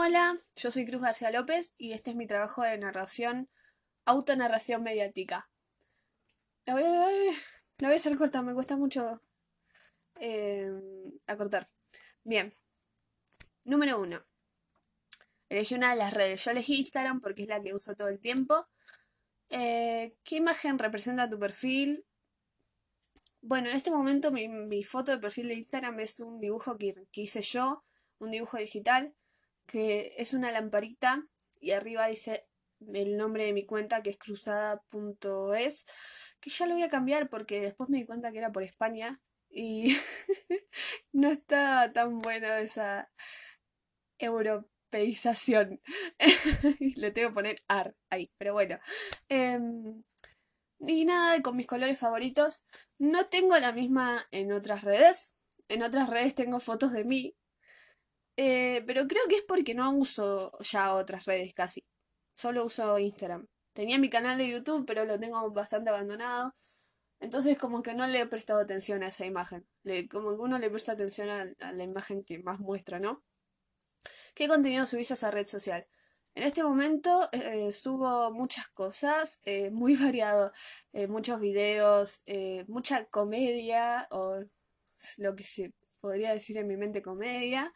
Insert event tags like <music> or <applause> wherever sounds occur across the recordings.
Hola, yo soy Cruz García López y este es mi trabajo de narración, autonarración mediática. La voy a, hacer corta, me cuesta mucho eh, acortar. Bien, número uno. Elegí una de las redes. Yo elegí Instagram porque es la que uso todo el tiempo. Eh, ¿Qué imagen representa tu perfil? Bueno, en este momento mi, foto de perfil de Instagram es un dibujo que hice yo, un dibujo digital que es una lamparita y arriba dice el nombre de mi cuenta que es cruzada.es, que ya lo voy a cambiar porque después me di cuenta que era por España y <laughs> no está tan buena esa europeización. <laughs> Le tengo que poner AR ahí, pero bueno. Em, y nada, con mis colores favoritos. No tengo la misma en otras redes. En otras redes tengo fotos de mí eh, pero creo que es porque no uso ya otras redes casi. Solo uso Instagram. Tenía mi canal de YouTube, pero lo tengo bastante abandonado. Entonces como que no le he prestado atención a esa imagen. Como que uno le presta atención a, la imagen que más muestra, ¿no? ¿Qué contenido subís a esa red social? En este momento eh, subo muchas cosas, eh, muy <laughs> variado, muchos videos, mucha comedia, o lo que se podría decir en mi mente comedia,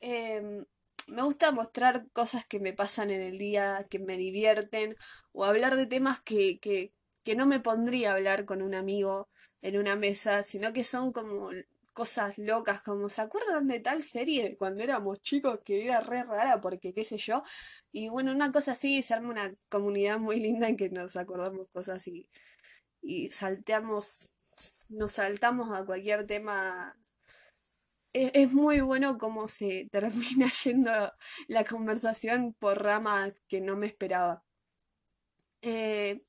Em, me gusta mostrar cosas que me pasan en el día, que me divierten, o hablar de temas que, que, que no me pondría a hablar con un amigo en una mesa, sino que son como cosas locas, como ¿se acuerdan de tal serie cuando éramos chicos que era re rara porque qué sé yo? Y bueno, una cosa así, se arma una comunidad muy linda en que nos acordamos cosas y, y salteamos, nos saltamos a cualquier tema es, muy bueno cómo se <laughs> termina yendo la conversación por ramas que no me esperaba. Eh,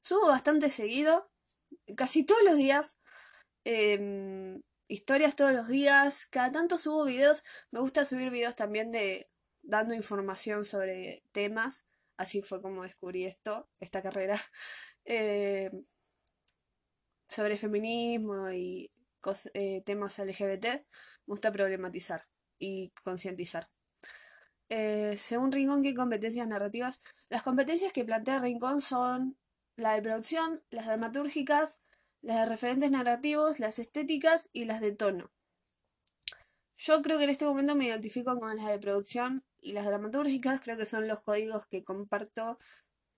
subo bastante seguido, casi todos los días. Em, historias todos los días. Cada tanto subo videos. Me gusta subir videos también de dando información sobre temas. Así fue como descubrí esto, esta carrera. <laughs> Eh, sobre feminismo y eh, temas LGBT, me gusta problematizar y concientizar. Eh, según Rincón, ¿qué competencias narrativas? Las competencias que plantea Rincón son la de producción, las dramatúrgicas, las de referentes narrativos, las estéticas y las de tono. Yo creo que en este momento me identifico con las de producción y las dramatúrgicas, creo que son los códigos que comparto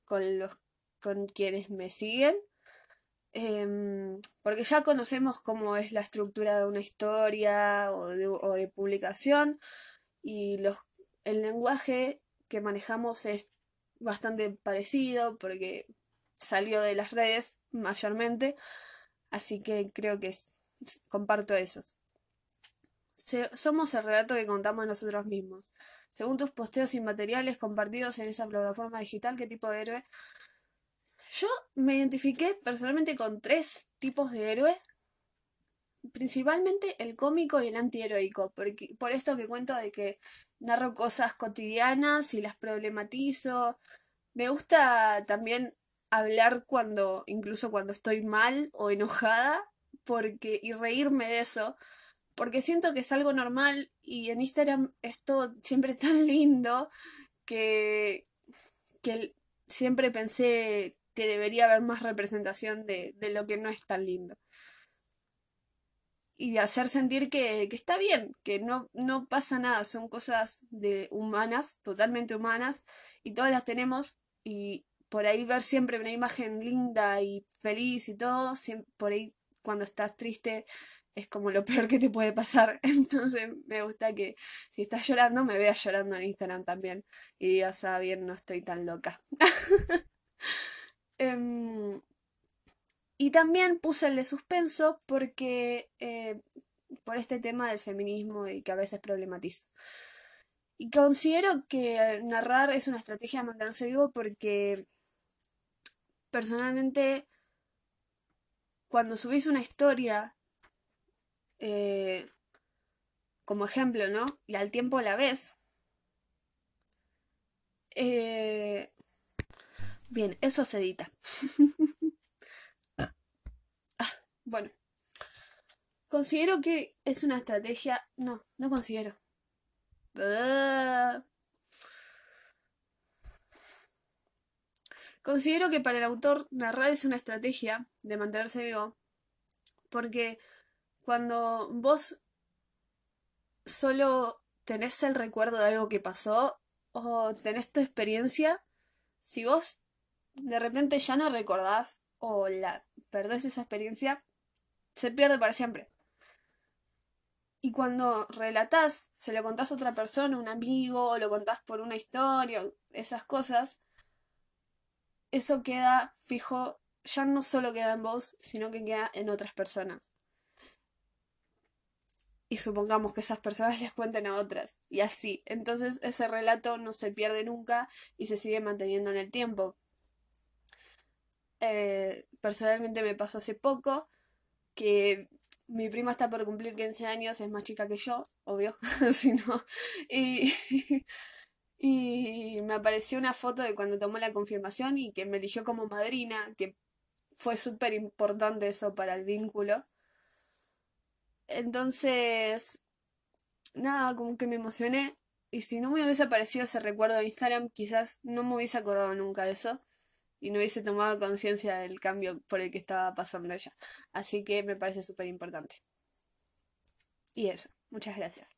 con los con quienes me siguen. Em, porque ya conocemos cómo es la estructura de una historia o de, publicación y los, el lenguaje que manejamos es bastante parecido porque salió de las redes mayormente, así que creo que comparto esos. somos el relato que contamos nosotros mismos. Según tus posteos inmateriales compartidos en esa plataforma digital, ¿qué tipo de héroe yo me identifiqué personalmente con tres tipos de héroe. Principalmente el cómico y el antiheroico, porque, por esto que cuento de que narro cosas cotidianas y las problematizo. Me gusta también hablar cuando, incluso cuando estoy mal o enojada, porque, y reírme de eso, porque siento que es algo normal y en Instagram es todo siempre <laughs> tan lindo que, que siempre pensé que debería haber más representación de, lo que no es tan lindo. Y hacer sentir que, está bien, que no, no pasa nada, son cosas de humanas, totalmente humanas, y todas las tenemos, y por ahí ver siempre una imagen linda y feliz y todo, por ahí cuando estás triste es como lo <laughs> peor que te puede pasar. <laughs> Entonces me gusta que si estás llorando, me veas llorando en Instagram también. Y digas, ah, bien, no estoy tan loca. <laughs> Em, y también puse el de suspenso porque eh, por este tema del feminismo y que a veces problematizo. Y considero que narrar es una estrategia de mantenerse vivo porque personalmente cuando subís una historia eh, como ejemplo, ¿no? Y al tiempo la ves, eh, Bien, eso se edita. <laughs> Ah, bueno. Considero que es una estrategia... No, no considero. Considero que para el autor narrar es una estrategia de mantenerse vivo, porque cuando vos solo tenés el recuerdo de algo que pasó o tenés tu experiencia, si vos de repente ya no recordás o la perdés esa experiencia, se pierde para siempre. Y cuando relatás, se lo contás a otra persona, un amigo, o lo contás por una historia, esas cosas, eso queda fijo, ya no solo queda en vos, sino que queda en otras personas. Y supongamos que esas personas <laughs> les cuenten a otras. Y así. Entonces ese relato no se pierde nunca y se sigue manteniendo en el tiempo. Eh, personalmente me pasó hace poco que mi prima está por cumplir 15 años, es más chica que yo, obvio, <laughs> si no. Y, <laughs> y me apareció una foto de cuando tomó la confirmación y que me eligió como madrina, que fue súper importante eso para el vínculo. Entonces, nada, como que me emocioné. Y si no me hubiese aparecido ese recuerdo de Instagram, quizás no me hubiese acordado nunca de eso y no hubiese tomado conciencia del cambio por el que estaba pasando ella. Así que me parece súper importante. Y eso, muchas gracias.